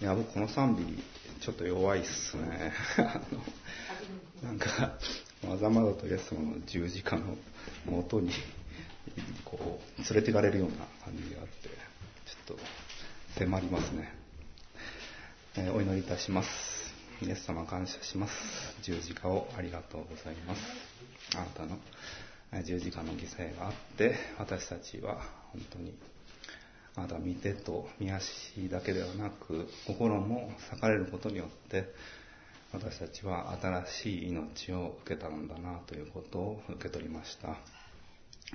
いや、僕この賛美、ちょっと弱いっすね。なんか、まざまざとイエス様の十字架のもとに、こう、連れていかれるような感じがあって、ちょっと迫りますね。えーお祈りいたします。イエス様感謝します。十字架をありがとうございます。あなたの十字架の犠牲があって、私たちは本当にあなたは見てと見足だけではなく心も裂かれることによって私たちは新しい命を受けたのだなということを受け取りました。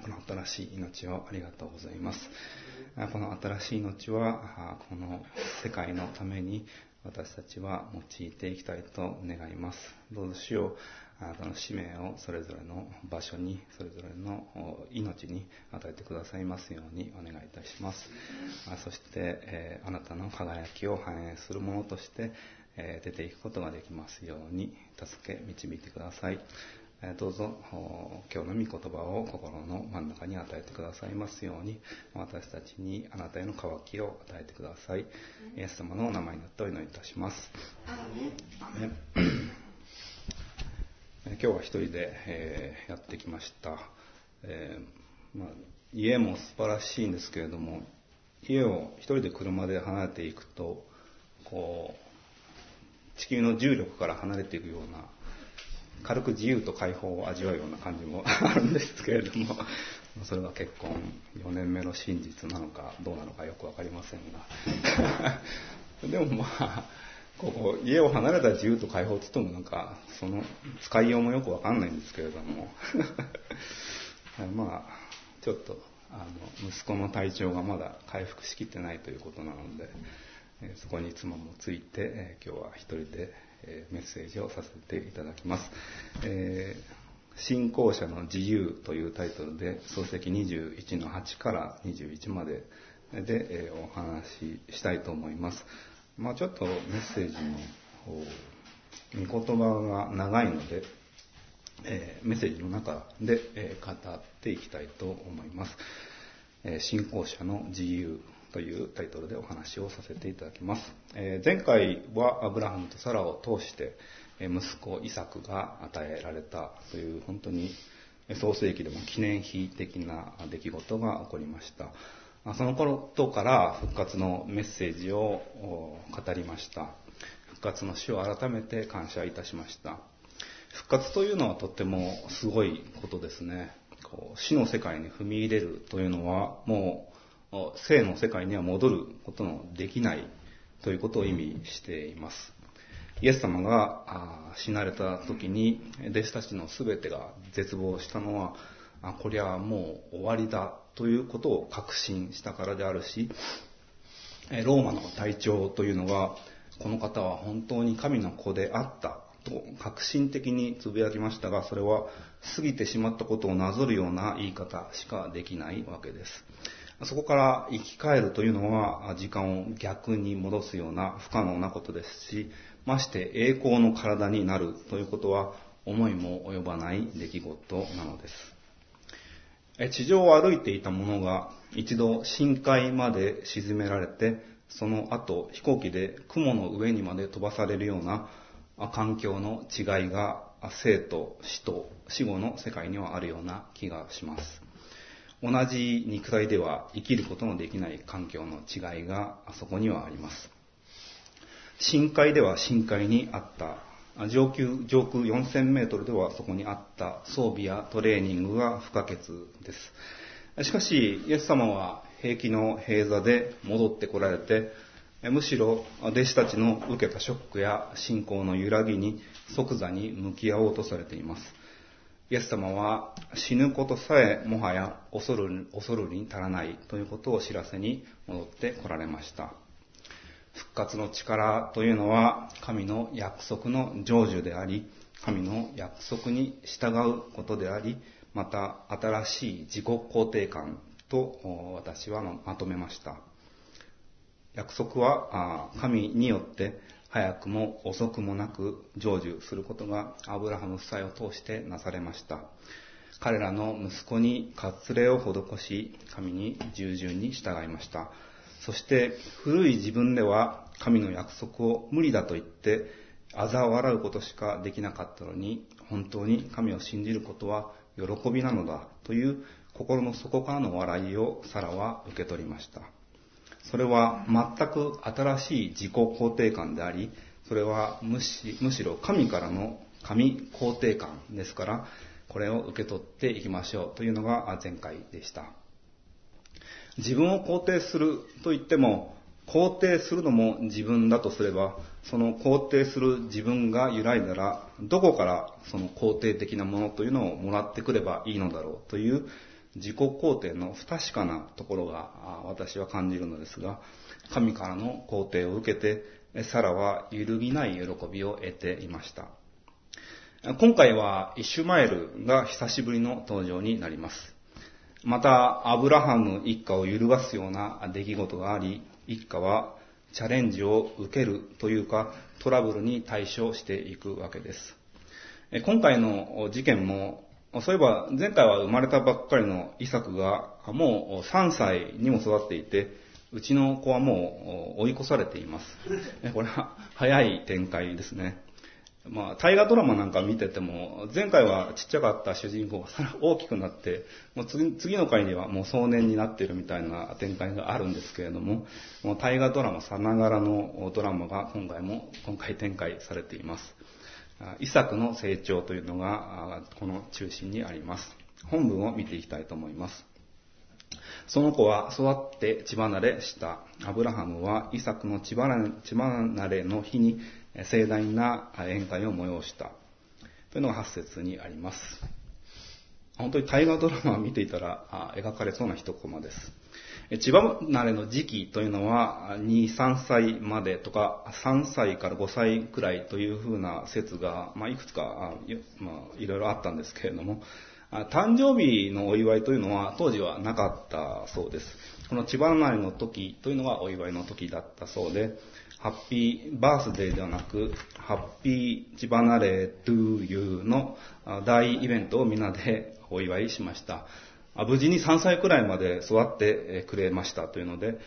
この新しい命をありがとうございます。この新しい命はあこの世界のために私たちは用いていきたいと願います。どうぞ主よあなたの使命をそれぞれの場所に、それぞれのお命に与えてくださいますようにお願いいたします。あそして、えーあなたの輝きを反映するものとして、えー出ていくことができますように、助け、導いてください。えーどうぞ、お今日の御言葉を心の真ん中に与えてくださいますように、私たちにあなたへの渇きを与えてください。イエス様のお名前によってお祈りいたします。今日は一人で、えーやってきました、えーまあ、家も素晴らしいんですけれども家を一人で車で離れていくとこう地球の重力から離れていくような軽く自由と解放を味わうような感じも あるんですけれどもそれが結婚4年目の真実なのかどうなのかよく分かりませんが。でもまあこう家を離れた自由と解放って言ってもなんかその使いようもよくわかんないんですけれども まあちょっとあの息子の体調がまだ回復しきってないということなので、えそこに妻もついて、え今日は一人で、えメッセージをさせていただきます、え信仰者の自由というタイトルで漱石21の8から21までで、えお話ししたいと思います。まあちょっとメッセージのお御言葉が長いので、えーメッセージの中で、えー語っていきたいと思います。えー信仰者の自由というタイトルでお話をさせていただきます。え前回はアブラハムとサラを通して、え息子イサクが与えられたという本当に創世記でも記念碑的な出来事が起こりました。その頃から復活のメッセージを語りました。復活の死を改めて感謝いたしました。復活というのはとってもすごいことですね。こう死の世界に踏み入れるというのはもう生の世界には戻ることのできないということを意味しています。イエス様が死なれた時に弟子たちの全てが絶望したのはあこりゃもう終わりだということを確信したからであるしローマの隊長というのがこの方は本当に神の子であったと革新的につぶやきましたがそれは過ぎてしまったことをなぞるような言い方しかできないわけです。そこから生き返るというのは時間を逆に戻すような不可能なことですしまして栄光の体になるということは思いも及ばない出来事なのです。地上を歩いていた者が一度深海まで沈められて、その後飛行機で雲の上にまで飛ばされるような環境の違いが生と死と死後の世界にはあるような気がします。同じ肉体では生きることのできない環境の違いがあそこにはあります。深海では深海にあった上空上空4000メートルではそこにあった装備やトレーニングが不可欠です。しかし、イエス様は兵器の閉座で戻ってこられて、むしろ弟子たちの受けたショックや信仰の揺らぎに即座に向き合おうとされています。イエス様は死ぬことさえもはや恐る恐るに足らないということを知らせに戻ってこられました。復活の力というのは神の約束の成就であり、神の約束に従うことであり、また新しい自己肯定感と私はまとめました。約束は神によって早くも遅くもなく成就することがアブラハム夫妻を通してなされました。彼らの息子に割礼を施し、神に従順に従いました。そして古い自分では神の約束を無理だと言って嘲笑うことしかできなかったのに、本当に神を信じることは喜びなのだという心の底からの笑いをサラは受け取りました。それは全く新しい自己肯定感であり、それはむしむしろ神からの神肯定感ですから、これを受け取っていきましょうというのが前回でした。自分を肯定すると言っても、肯定するのも自分だとすれば、その肯定する自分が揺らいだら、どこからその肯定的なものというのをもらってくればいいのだろうという自己肯定の不確かなところが私は感じるのですが、神からの肯定を受けて、サラは揺るぎない喜びを得ていました。今回はイシュマエルが久しぶりの登場になります。また、アブラハム一家を揺るがすような出来事があり、一家はチャレンジを受けるというか、トラブルに対処していくわけです。今回の事件も、そういえば前回は生まれたばっかりのイサクがもう3歳にも育っていて、うちの子はもう追い越されています。これは早い展開ですね。まあ、大河ドラマなんか見てても、前回はちっちゃかった主人公が 大きくなって、もう次次の回にはもう壮年になっているみたいな展開があるんですけれども、もう大河ドラマさながらのドラマが今回も、今回展開されています。イサクの成長というのが、この中心にあります。本文を見ていきたいと思います。その子は育って血離れした。アブラハムはイサクの血離れの日に盛大な宴会を催した。というのが8節にあります。本当に大河ドラマを見ていたら描かれそうな一コマです。千葉慣れの時期というのは2、3歳までとか3歳から5歳くらいというふうな説が、まあ、いくつか、まあ、いろいろあったんですけれども、誕生日のお祝いというのは当時はなかったそうです。この千葉慣れの時というのがお祝いの時だったそうで、ハッピーバースデーではなく、ハッピーチバナレートゥーユーの大イベントをみんなでお祝いしました。無事に3歳くらいまで育ってくれましたというので、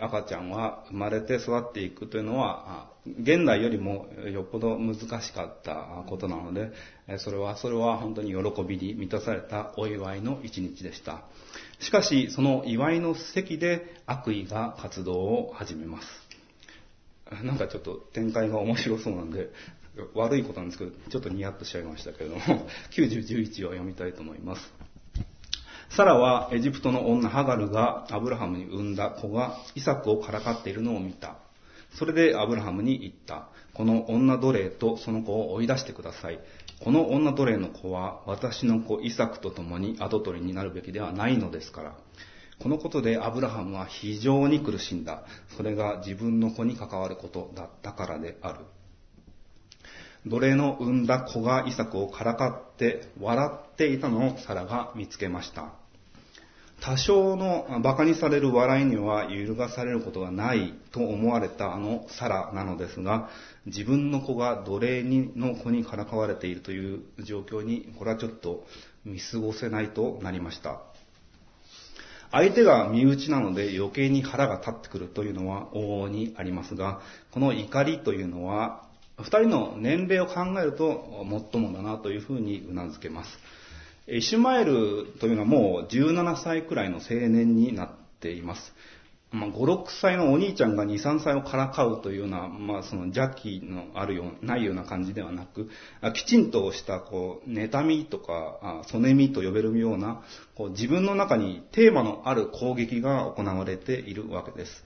赤ちゃんは生まれて育っていくというのは、現代よりもよっぽど難しかったことなので、それは、それは本当に喜びに満たされたお祝いの一日でした。しかし、その祝いの席で悪意が活動を始めます。なんかちょっと展開が面白そうなんで、悪いことなんですけど、ちょっとニヤッとしちゃいましたけれども、90、11を読みたいと思います。サラはエジプトの女ハガルがアブラハムに産んだ子がイサクをからかっているのを見た。それでアブラハムに言った。この女奴隷とその子を追い出してください。この女奴隷の子は私の子イサクと共に跡取りになるべきではないのですから。このことでアブラハムは非常に苦しんだ。それが自分の子に関わることだったからである。奴隷の産んだ子がイサクをからかって笑っていたのをサラが見つけました。多少の馬鹿にされる笑いには揺るがされることがないと思われたあのサラなのですが、自分の子が奴隷の子にからかわれているという状況に、これはちょっと見過ごせないとなりました。相手が身内なので余計に腹が立ってくるというのは往々にありますが、この怒りというのは、二人の年齢を考えると最もだなというふうに頷けます。イシュマエルというのはもう17歳くらいの青年になっています。まあ、5、6歳のお兄ちゃんが2、3歳をからかうというような、まあ、その邪気のあるようないような感じではなく、きちんとした、こう、妬みとか、そねみと呼べるような、こう、自分の中にテーマのある攻撃が行われているわけです。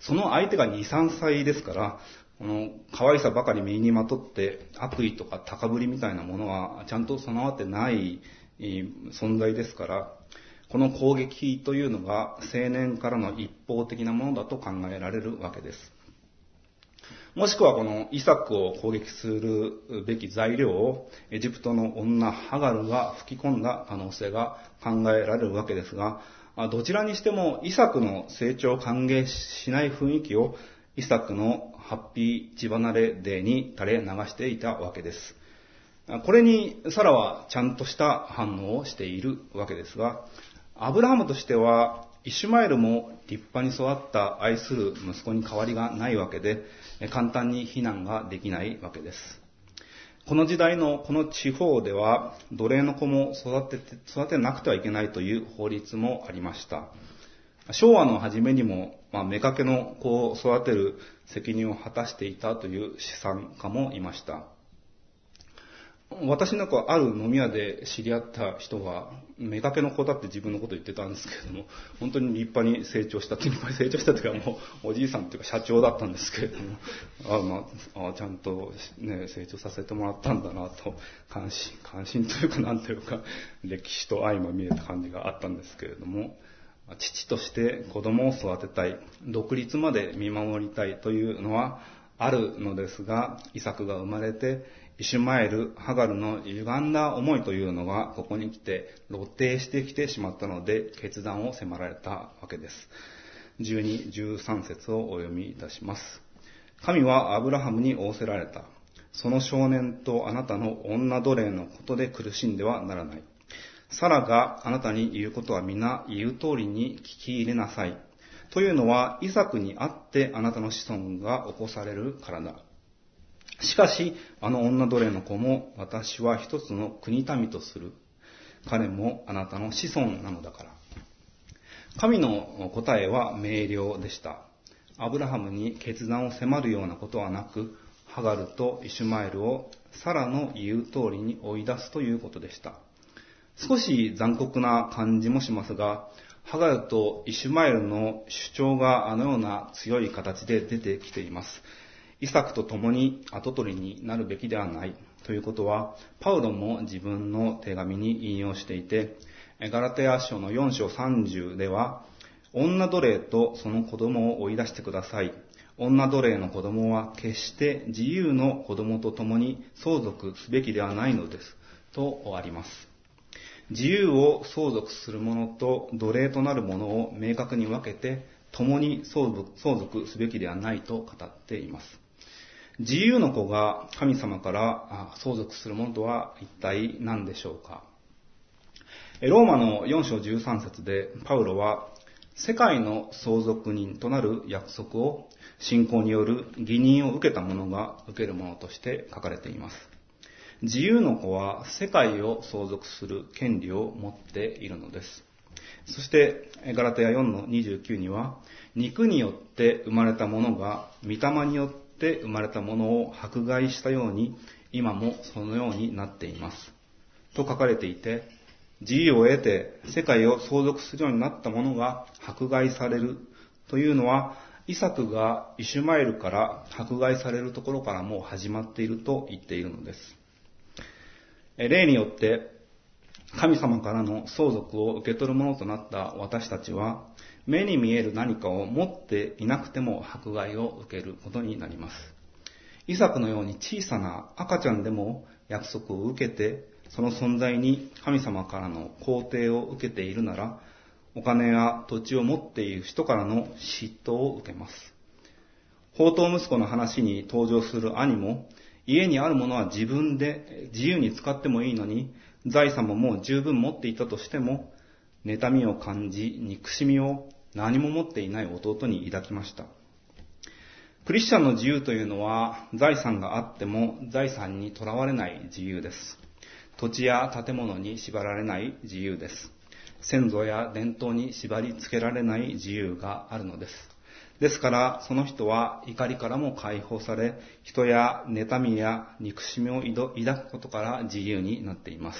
その相手が2、3歳ですから、この可愛さばかり身にまとって悪意とか高ぶりみたいなものはちゃんと備わってない存在ですから、この攻撃というのが青年からの一方的なものだと考えられるわけです。もしくはこのイサクを攻撃するべき材料をエジプトの女ハガルが吹き込んだ可能性が考えられるわけですが、どちらにしてもイサクの成長を歓迎しない雰囲気をイサクのハッピー血離れデーに垂れ流していたわけです。これにサラはちゃんとした反応をしているわけですが、アブラハムとしては、イシュマエルも立派に育った愛する息子に変わりがないわけで、簡単に非難ができないわけです。この時代のこの地方では、奴隷の子も育てて、育てなくてはいけないという法律もありました。昭和の初めにも、まあ、妾の子を育てる責任を果たしていたという資産家もいました。私なんかある飲み屋で知り合った人が、妾の子だって自分のこと言ってたんですけれども、本当に立派に成長した、立派に成長したというかもうおじいさんっていうか社長だったんですけれども、あまあ、あちゃんとね、成長させてもらったんだなと、関心、関心というかなんというか、歴史と愛も見えた感じがあったんですけれども、父として子供を育てたい、独立まで見守りたいというのはあるのですが、イサクが生まれて、イシュマエル、ハガルの歪んだ思いというのがここに来て露呈してきてしまったので決断を迫られたわけです。12、13節をお読みいたします。神はアブラハムに仰せられた。その少年とあなたの女奴隷のことで苦しんではならない。サラがあなたに言うことは皆言う通りに聞き入れなさい。というのは、イサクにあってあなたの子孫が起こされるからだ。しかし、あの女奴隷の子も私は一つの国民とする。彼もあなたの子孫なのだから。神の答えは明瞭でした。アブラハムに決断を迫るようなことはなく、ハガルとイシュマエルをサラの言う通りに追い出すということでした。少し残酷な感じもしますが、ハガルとイシュマエルの主張があのような強い形で出てきています。イサクと共に跡取りになるべきではないということは、パウロも自分の手紙に引用していて、ガラテヤ書の4章30では、女奴隷とその子供を追い出してください。女奴隷の子供は決して自由の子供と共に相続すべきではないのです。とあります。自由を相続する者と奴隷となる者を明確に分けて、共に相続すべきではないと語っています。自由の子が神様から相続するものとは一体何でしょうか？ローマの4章13節でパウロは世界の相続人となる約束を信仰による義任を受けた者が受けるものとして書かれています。自由の子は世界を相続する権利を持っているのです。そして、ガラテヤ4の29には、肉によって生まれたものが、御霊によって生まれたものを迫害したように、今もそのようになっています。と書かれていて、自由を得て世界を相続するようになったものが迫害されるというのは、イサクがイシュマエルから迫害されるところからもう始まっていると言っているのです。例によって神様からの相続を受け取るものとなった私たちは、目に見える何かを持っていなくても迫害を受けることになります。イサクのように小さな赤ちゃんでも約束を受けて、その存在に神様からの肯定を受けているなら、お金や土地を持っている人からの嫉妬を受けます。宝刀息子の話に登場する兄も、家にあるものは自分で自由に使ってもいいのに、財産ももう十分持っていたとしても、妬みを感じ、憎しみを何も持っていない弟に抱きました。クリスチャンの自由というのは、財産があっても財産にとらわれない自由です。土地や建物に縛られない自由です。先祖や伝統に縛り付けられない自由があるのです。ですから、その人は怒りからも解放され、人や妬みや憎しみを抱くことから自由になっています。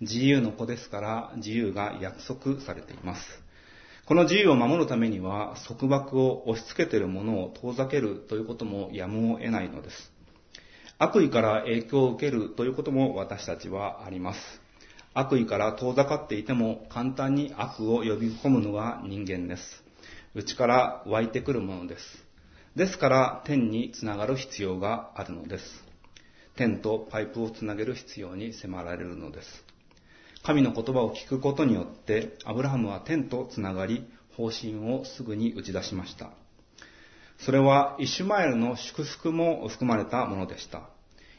自由の子ですから、自由が約束されています。この自由を守るためには、束縛を押し付けているものを遠ざけるということもやむを得ないのです。悪意から影響を受けるということも私たちはあります。悪意から遠ざかっていても簡単に悪を呼び込むのが人間です。内から湧いてくるものです。ですから天につながる必要があるのです。天とパイプをつなげる必要に迫られるのです。神の言葉を聞くことによってアブラハムは天とつながり方針をすぐに打ち出しました。それはイシュマエルの祝福も含まれたものでした。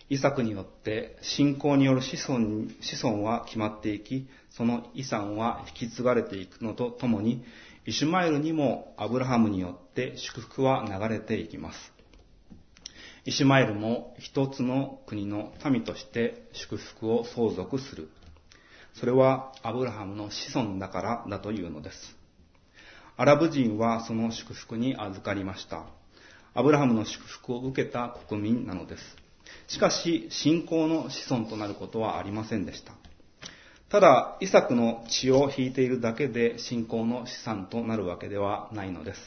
イサクによって信仰による子孫子孫は決まっていき、その遺産は引き継がれていくのとともに、イシュマエルにもアブラハムによって祝福は流れていきます。イシュマエルも一つの国の民として祝福を相続する。それはアブラハムの子孫だからだというのです。アラブ人はその祝福に預かりました。アブラハムの祝福を受けた国民なのです。しかし、信仰の子孫となることはありませんでした。ただ、イサクの血を引いているだけで信仰の資産となるわけではないのです。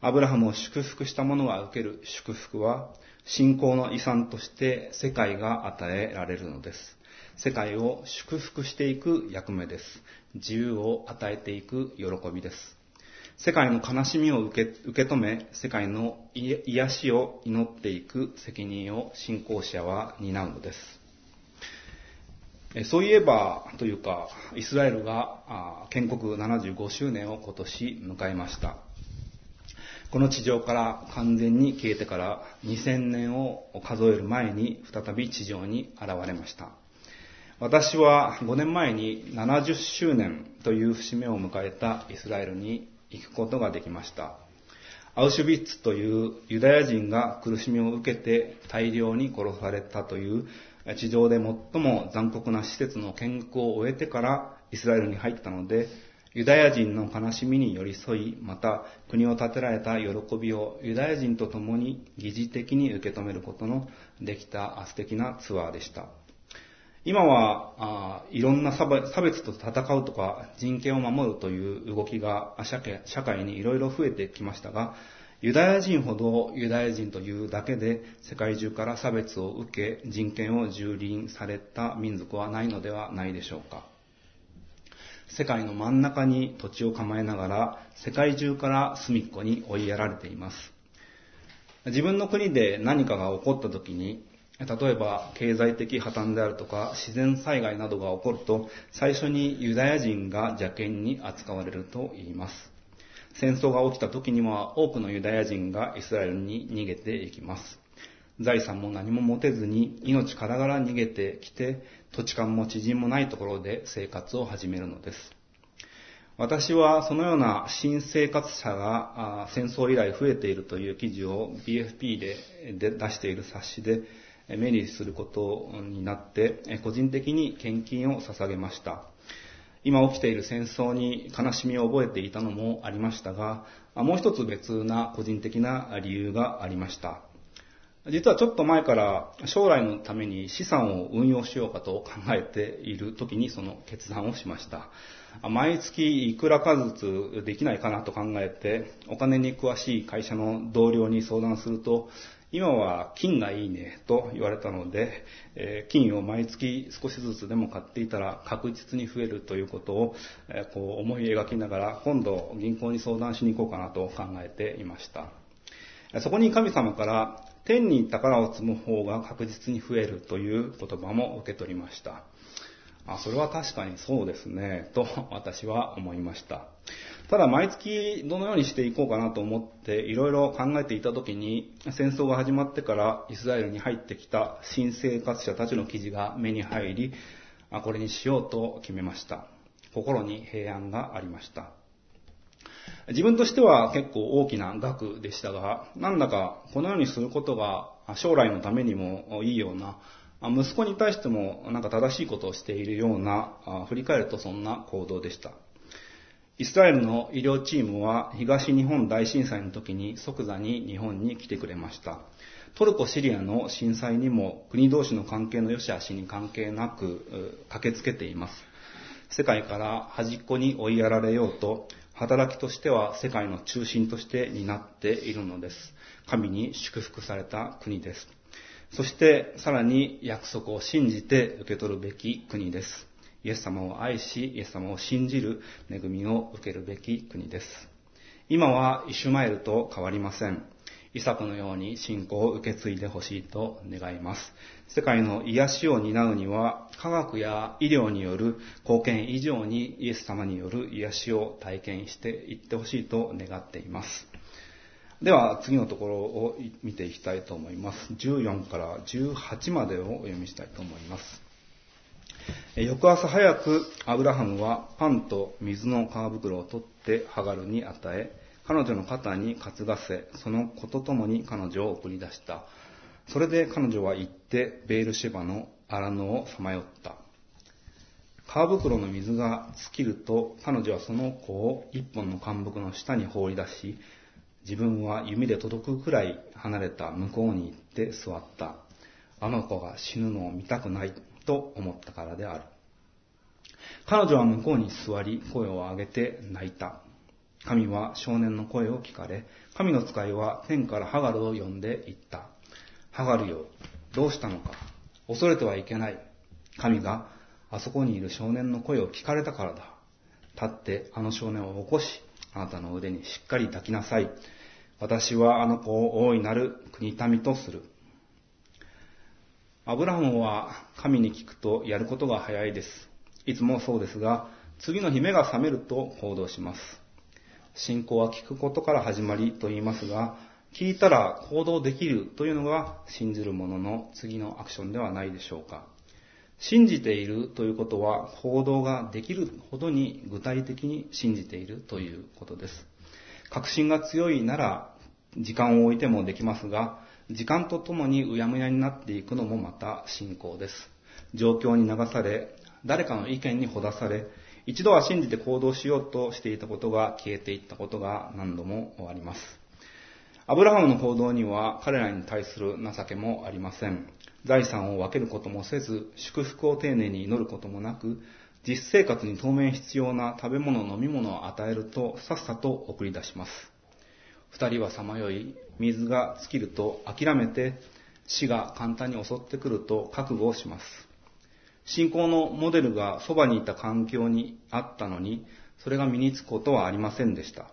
アブラハムを祝福した者が受ける祝福は、信仰の遺産として世界が与えられるのです。世界を祝福していく役目です。自由を与えていく喜びです。世界の悲しみを受け受け止め、世界の癒しを祈っていく責任を信仰者は担うのです。そういえば、というか、イスラエルが建国75周年を今年迎えました。この地上から完全に消えてから2000年を数える前に再び地上に現れました。私は5年前に70周年という節目を迎えたイスラエルに行くことができました。アウシュビッツというユダヤ人が苦しみを受けて大量に殺されたという地上で最も残酷な施設の見学を終えてからイスラエルに入ったので、ユダヤ人の悲しみに寄り添い、また国を建てられた喜びをユダヤ人と共に疑似的に受け止めることのできた素敵なツアーでした。今はあいろんな差別と戦うとか人権を守るという動きが社会にいろいろ増えてきましたが、ユダヤ人ほどユダヤ人というだけで世界中から差別を受け人権を蹂躙された民族はないのではないでしょうか。世界の真ん中に土地を構えながら世界中から隅っこに追いやられています。自分の国で何かが起こった時に、例えば経済的破綻であるとか自然災害などが起こると最初にユダヤ人が邪険に扱われると言います。戦争が起きた時には多くのユダヤ人がイスラエルに逃げていきます。財産も何も持てずに命からがら逃げてきて土地勘も知人もないところで生活を始めるのです。私はそのような新生活者が戦争以来増えているという記事を BFP で出している冊子で目にすることになって個人的に献金を捧げました。今起きている戦争に悲しみを覚えていたのもありましたが、もう一つ別な個人的な理由がありました。実はちょっと前から将来のために資産を運用しようかと考えている時にその決断をしました。毎月いくらかずつできないかなと考えて、お金に詳しい会社の同僚に相談すると、今は金がいいねと言われたので、え、金を毎月少しずつでも買っていたら確実に増えるということを、え、こう思い描きながら今度銀行に相談しに行こうかなと考えていました。そこに神様から天に宝を積む方が確実に増えるという言葉も受け取りました。あ、それは確かにそうですね、と私は思いました。ただ毎月どのようにしていこうかなと思っていろいろ考えていた時に戦争が始まってからイスラエルに入ってきた新生活者たちの記事が目に入り、あこれにしようと決めました。心に平安がありました。自分としては結構大きな額でしたが、なんだかこのようにすることが将来のためにもいいような、息子に対してもなんか正しいことをしているような、振り返るとそんな行動でした。イスラエルの医療チームは東日本大震災の時に即座に日本に来てくれました。トルコ・シリアの震災にも国同士の関係の良し悪しに関係なく駆けつけています。世界から端っこに追いやられようと、働きとしては世界の中心として担っているのです。神に祝福された国です。そしてさらに約束を信じて受け取るべき国です。イエス様を愛し、イエス様を信じる恵みを受けるべき国です。今はイシュマエルと変わりません。イサクのように信仰を受け継いでほしいと願います。世界の癒しを担うには、科学や医療による貢献以上にイエス様による癒しを体験していってほしいと願っています。では次のところを見ていきたいと思います。14から18までをお読みしたいと思います。翌朝早くアブラハムはパンと水の皮袋を取ってハガルに与え、彼女の肩に担がせ、その子と共に彼女を送り出した。それで彼女は行ってベールシェバの荒野をさまよった。皮袋の水が尽きると彼女はその子を一本の干木の下に放り出し、自分は弓で届くくらい離れた向こうに行って座った。あの子が死ぬのを見たくないと思ったからである。彼女は向こうに座り、声を上げて泣いた。神は少年の声を聞かれ、神の使いは天からハガルを呼んで言った。ハガルよ、どうしたのか？恐れてはいけない。神があそこにいる少年の声を聞かれたからだ。立ってあの少年を起こし、あなたの腕にしっかり抱きなさい。私はあの子を大いなる国民とする。アブラハムは神に聞くとやることが早いです。いつもそうですが、次の日目が覚めると行動します。信仰は聞くことから始まりと言いますが、聞いたら行動できるというのが信じる者の次のアクションではないでしょうか。信じているということは行動ができるほどに具体的に信じているということです。確信が強いなら時間を置いてもできますが、時間とともにうやむやになっていくのもまた信仰です。状況に流され、誰かの意見にほだされ、一度は信じて行動しようとしていたことが消えていったことが何度もあります。アブラハムの行動には彼らに対する情けもありません。財産を分けることもせず、祝福を丁寧に祈ることもなく、実生活に当面必要な食べ物、飲み物を与えるとさっさと送り出します。二人はさまよい、水が尽きると諦めて、死が簡単に襲ってくると覚悟をします。信仰のモデルがそばにいた環境にあったのに、それが身につくことはありませんでした。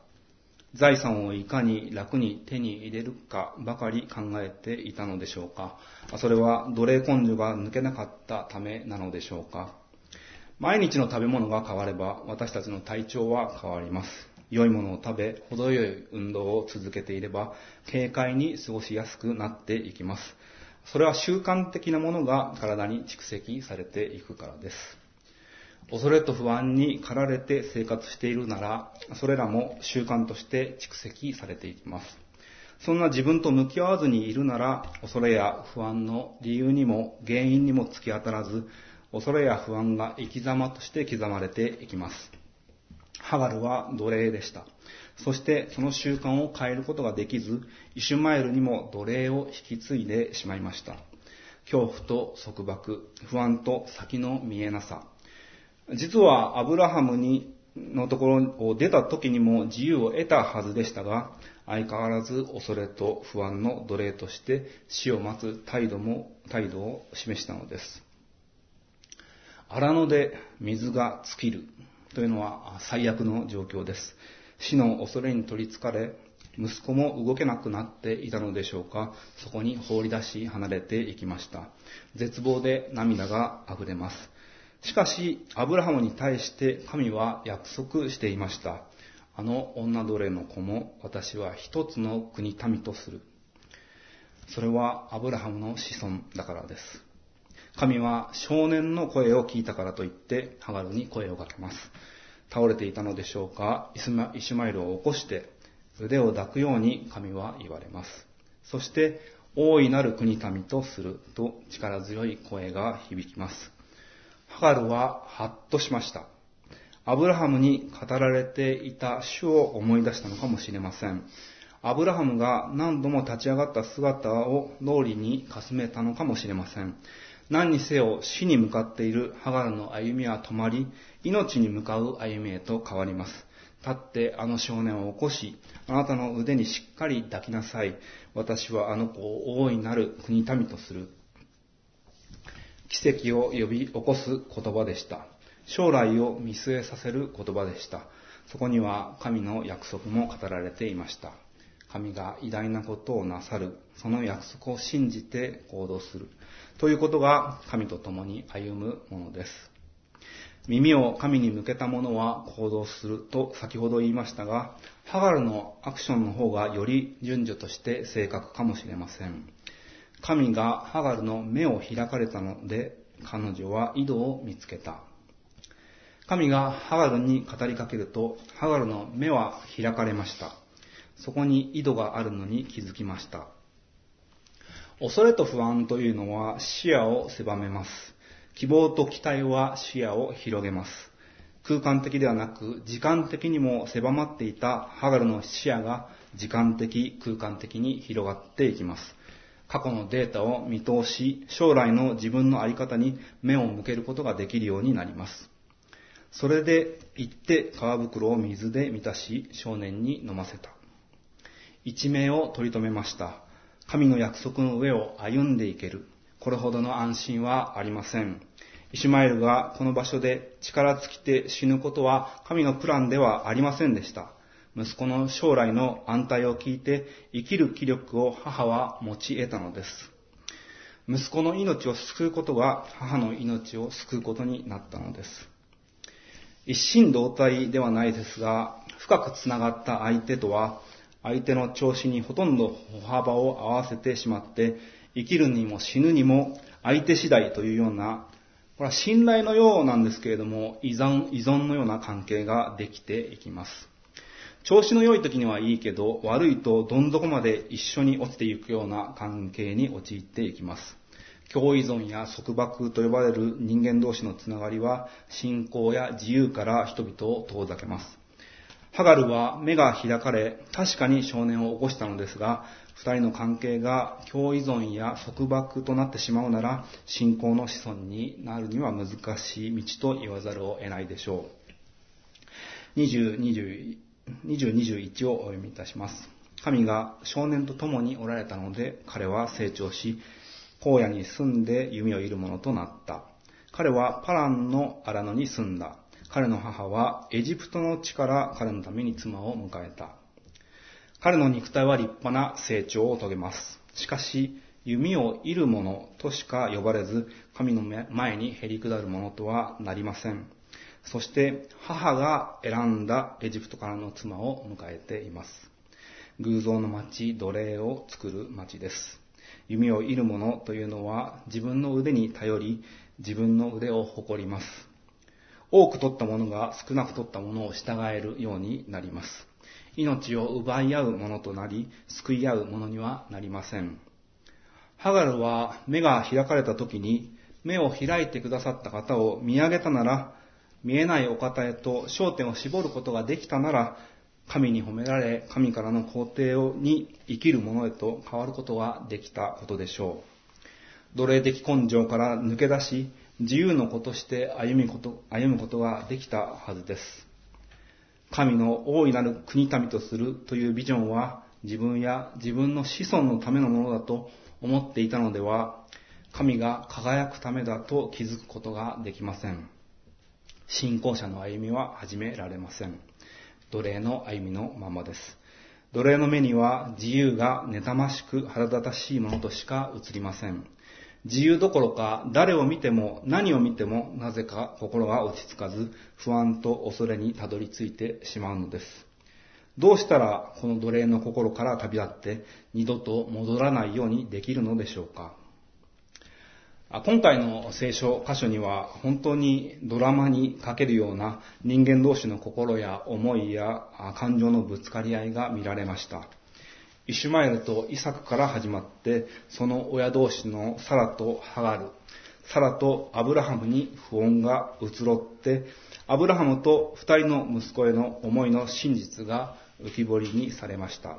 財産をいかに楽に手に入れるかばかり考えていたのでしょうか。それは奴隷根性が抜けなかったためなのでしょうか。毎日の食べ物が変われば私たちの体調は変わります。良いものを食べ、程よい運動を続けていれば、軽快に過ごしやすくなっていきます。それは習慣的なものが体に蓄積されていくからです。恐れと不安に駆られて生活しているなら、それらも習慣として蓄積されていきます。そんな自分と向き合わずにいるなら、恐れや不安の理由にも原因にも突き当たらず、恐れや不安が生き様として刻まれていきます。ハガルは奴隷でした。そしてその習慣を変えることができず、イシュマエルにも奴隷を引き継いでしまいました。恐怖と束縛、不安と先の見えなさ。実はアブラハムにのところを出た時にも自由を得たはずでしたが、相変わらず恐れと不安の奴隷として死を待つ態度も、態度を示したのです。荒野で水が尽きるというのは最悪の状況です。死の恐れに取り憑かれ、息子も動けなくなっていたのでしょうか、そこに放り出し離れていきました。絶望で涙が溢れます。しかし、アブラハムに対して神は約束していました。あの女奴隷の子も私は一つの国民とする。それはアブラハムの子孫だからです。神は少年の声を聞いたからといってハガルに声をかけます。倒れていたのでしょうかイシュマエルを起こして腕を抱くように神は言われます。そして大いなる国民とすると力強い声が響きます。ハガルはハッとしました。アブラハムに語られていた主を思い出したのかもしれません。アブラハムが何度も立ち上がった姿を脳裏にかすめたのかもしれません。何にせよ死に向かっているハガルの歩みは止まり、命に向かう歩みへと変わります。立ってあの少年を起こし、あなたの腕にしっかり抱きなさい。私はあの子を大いなる国民とする。奇跡を呼び起こす言葉でした。将来を見据えさせる言葉でした。そこには神の約束も語られていました。神が偉大なことをなさる、その約束を信じて行動する。ということが神と共に歩むものです。耳を神に向けた者は行動すると先ほど言いましたが、ハガルのアクションの方がより順序として正確かもしれません。神がハガルの目を開かれたので、彼女は井戸を見つけた。神がハガルに語りかけると、ハガルの目は開かれました。そこに井戸があるのに気づきました。恐れと不安というのは視野を狭めます。希望と期待は視野を広げます。空間的ではなく時間的にも狭まっていたハガルの視野が時間的、空間的に広がっていきます。過去のデータを見通し、将来の自分の在り方に目を向けることができるようになります。それで行って川袋を水で満たし少年に飲ませた。一命を取り留めました。神の約束の上を歩んでいける。これほどの安心はありません。イシュマエルがこの場所で力尽きて死ぬことは神のプランではありませんでした。息子の将来の安泰を聞いて生きる気力を母は持ち得たのです。息子の命を救うことが母の命を救うことになったのです。一心同体ではないですが、深くつながった相手とは、相手の調子にほとんど歩幅を合わせてしまって、生きるにも死ぬにも相手次第というような、これは信頼のようなんですけれども、依存依存のような関係ができていきます。調子の良い時にはいいけど、悪いとどん底まで一緒に落ちていくような関係に陥っていきます。共依存や束縛と呼ばれる人間同士のつながりは、信仰や自由から人々を遠ざけます。ハガルは目が開かれ、確かに少年を起こしたのですが、二人の関係が共依存や束縛となってしまうなら、信仰の子孫になるには難しい道と言わざるを得ないでしょう。20、20 20、21をお読みいたします。神が少年と共におられたので、彼は成長し、荒野に住んで弓を射る者となった。彼はパランの荒野に住んだ。彼の母はエジプトの地から彼のために妻を迎えた。彼の肉体は立派な成長を遂げます。しかし、弓を射る者としか呼ばれず、神の前にへり下る者とはなりません。そして母が選んだエジプトからの妻を迎えています。偶像の町、奴隷を作る町です。弓を射る者というのは自分の腕に頼り、自分の腕を誇ります。多く取った者が少なく取った者を従えるようになります。命を奪い合う者となり、救い合う者にはなりません。ハガルは目が開かれた時に、目を開いてくださった方を見上げたなら、見えないお方へと焦点を絞ることができたなら、神に褒められ、神からの肯定をに生きる者へと変わることができたことでしょう。奴隷的根性から抜け出し、自由の子として歩みこと歩むことができたはずです。神の大いなる国民とするというビジョンは自分や自分の子孫のためのものだと思っていたのでは、神が輝くためだと気づくことができません。信仰者の歩みは始められません。奴隷の歩みのままです。奴隷の目には自由が妬ましく腹立たしいものとしか映りません。自由どころか誰を見ても何を見てもなぜか心が落ち着かず不安と恐れにたどり着いてしまうのです。どうしたらこの奴隷の心から旅立って二度と戻らないようにできるのでしょうか今回の聖書箇所には本当にドラマにかけるような人間同士の心や思いや感情のぶつかり合いが見られました。イシュマエルとイサクから始まって、その親同士のサラとハガル、サラとアブラハムに不穏が移ろって、アブラハムと二人の息子への思いの真実が浮き彫りにされました。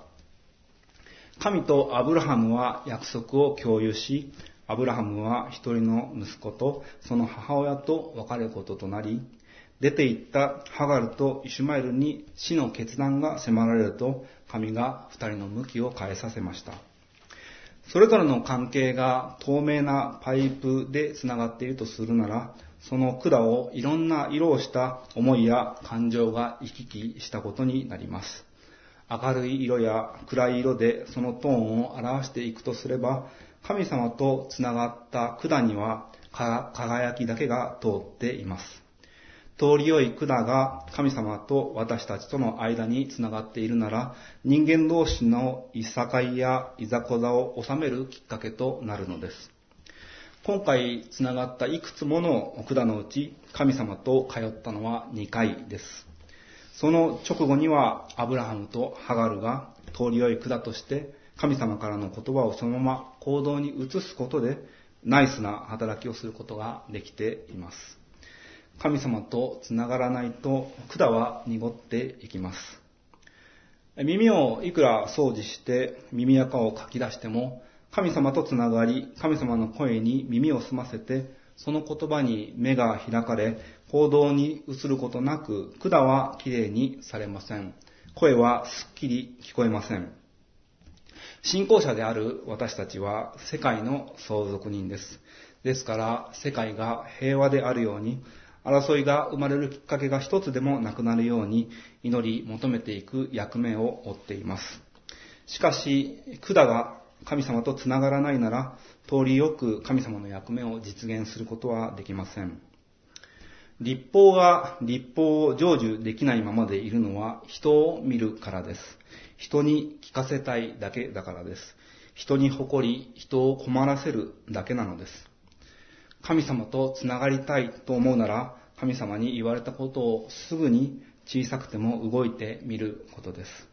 神とアブラハムは約束を共有し、アブラハムは一人の息子とその母親と別れることとなり、出て行ったハガルとイシュマエルに死の決断が迫られると、神が二人の向きを変えさせました。それぞれの関係が透明なパイプで繋がっているとするなら、その管をいろんな色をした思いや感情が行き来したことになります。明るい色や暗い色でそのトーンを表していくとすれば、神様とつながった管には輝きだけが通っています。通り良い管が神様と私たちとの間につながっているなら、人間同士のいさかいやいざこざを収めるきっかけとなるのです。今回つながったいくつもの管のうち神様と通ったのは2回です。その直後にはアブラハムとハガルが通り良い管として神様からの言葉をそのまま行動に移すことでナイスな働きをすることができています。神様とつながらないと管は濁っていきます。耳をいくら掃除して耳垢をかき出しても神様とつながり、神様の声に耳を澄ませて、その言葉に目が開かれ、行動に移ることなく、管はきれいにされません。声はすっきり聞こえません。信仰者である私たちは世界の相続人です。ですから世界が平和であるように、争いが生まれるきっかけが一つでもなくなるように祈り求めていく役目を負っています。しかし、管が神様とつながらないなら、通りよく神様の役目を実現することはできません。立法が立法を成就できないままでいるのは人を見るからです。人に聞かせたいだけだからです。人に誇り、人を困らせるだけなのです。神様とつながりたいと思うなら、神様に言われたことをすぐに小さくても動いてみることです。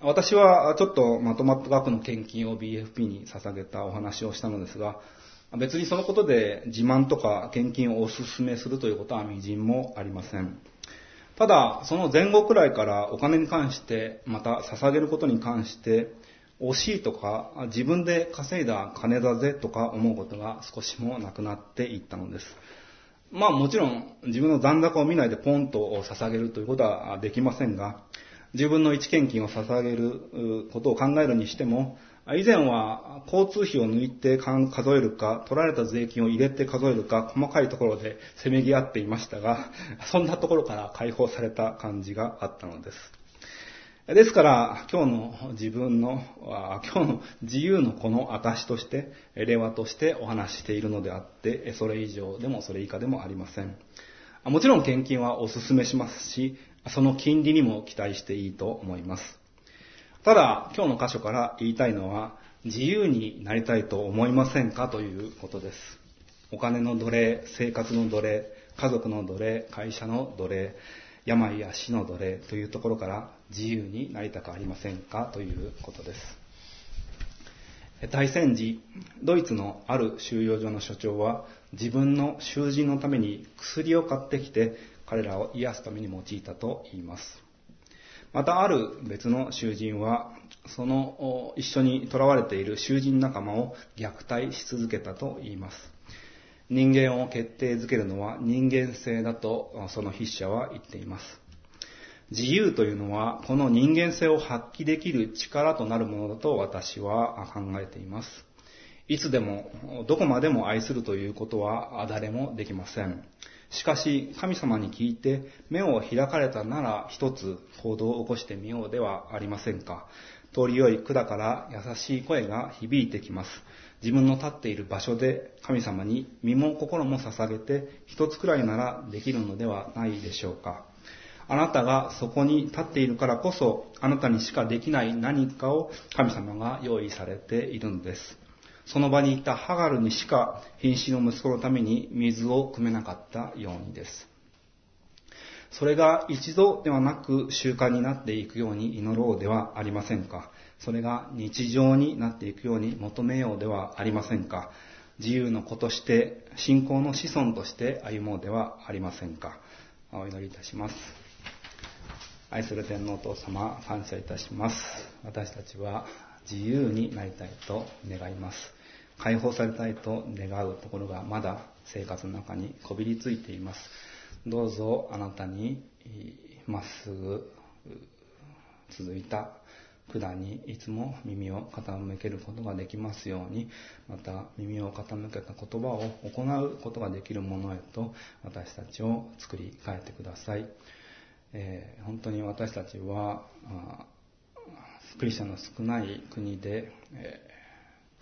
私はちょっとまとまった額の献金を BFP に捧げたお話をしたのですが、別にそのことで自慢とか献金をお勧めするということは微塵もありません。ただ、その前後くらいからお金に関して、また捧げることに関して、惜しいとか、自分で稼いだ金だぜとか思うことが少しもなくなっていったのです。まあもちろん自分の残高を見ないでポンと捧げるということはできませんが、自分の一献金を捧げることを考えるにしても、以前は交通費を抜いて数えるか、取られた税金を入れて数えるか、細かいところでせめぎ合っていましたが、そんなところから解放された感じがあったのです。ですから、今日の自分の、今日の自由のこの証として、令和としてお話しているのであって、それ以上でもそれ以下でもありません。もちろん献金はお勧めしますし、その金利にも期待していいと思います。ただ、今日の箇所から言いたいのは、自由になりたいと思いませんかということです。お金の奴隷、生活の奴隷、家族の奴隷、会社の奴隷、病や死の奴隷というところから自由になりたくありませんか？ということです。大戦時、ドイツのある収容所の所長は自分の囚人のために薬を買ってきて彼らを癒すために用いたと言います。またある別の囚人は、その一緒に囚われている囚人仲間を虐待し続けたと言います。人間を決定づけるのは人間性だとその筆者は言っています。自由というのはこの人間性を発揮できる力となるものだと私は考えています。いつでも、どこまでも愛するということは誰もできません。しかし、神様に聞いて目を開かれたなら一つ行動を起こしてみようではありませんか。通り良い管から優しい声が響いてきます。自分の立っている場所で神様に身も心も捧げて一つくらいならできるのではないでしょうか。あなたがそこに立っているからこそ、あなたにしかできない何かを神様が用意されているのです。その場にいたハガルにしか瀕死の息子のために水を汲めなかったようにです。それが一度ではなく習慣になっていくように祈ろうではありませんか？それが日常になっていくように求めようではありませんか？自由の子として、信仰の子孫として歩もうではありませんか？お祈りいたします。愛する天皇父様、感謝いたします。私たちは自由になりたいと願います。解放されたいと願うところがまだ生活の中にこびりついています。どうぞあなたにまっすぐ続いた管にいつも耳を傾けることができますように、また耳を傾けた言葉を行うことができるものへと私たちを作り変えてください。えー、本当に私たちは、クリスチャンの少ない国で、え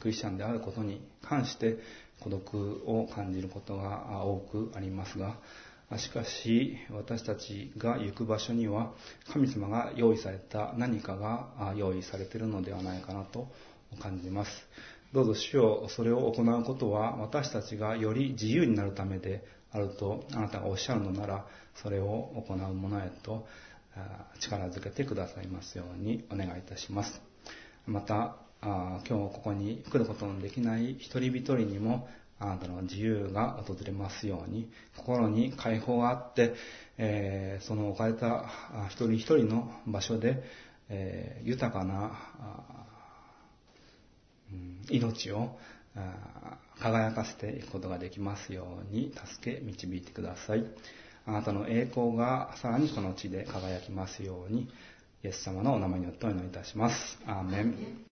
クリスチャンであることに関して孤独を感じることが多くありますが、しかし私たちが行く場所には神様が用意された何かが用意されているのではないかなと感じます。どうぞ主よそれを行うことは私たちがより自由になるためであるとあなたがおっしゃるのならそれを行うものへと力づけてくださいますようにお願いいたします。また今日ここに来ることのできない一人一人にもあなたの自由が訪れますように心に解放があって、え、その置かれた一人一人の場所で、え、豊かな命を輝かせていくことができますように助け導いてください。あなたの栄光がさらにこの地で輝きますように、イエス様のお名前によってお祈りいたします。アーメン